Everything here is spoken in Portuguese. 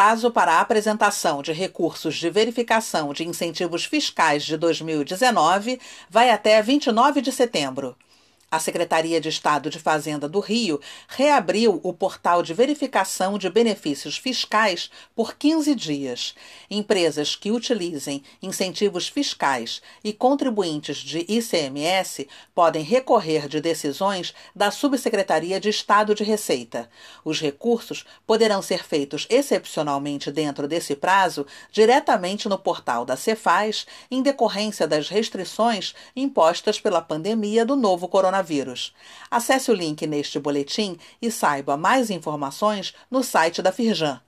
prazo para a apresentação de recursos de verificação de incentivos fiscais de 2019 vai até 29 de setembro. A Secretaria de Estado de Fazenda do Rio reabriu o portal de verificação de benefícios fiscais por 15 dias. Empresas que utilizem incentivos fiscais e contribuintes de ICMS podem recorrer de decisões da Subsecretaria de Estado de Receita. Os recursos poderão ser feitos excepcionalmente dentro desse prazo diretamente no portal da Cefaz, em decorrência das restrições impostas pela pandemia do novo coronavírus coronavírus. Acesse o link neste boletim e saiba mais informações no site da Firjan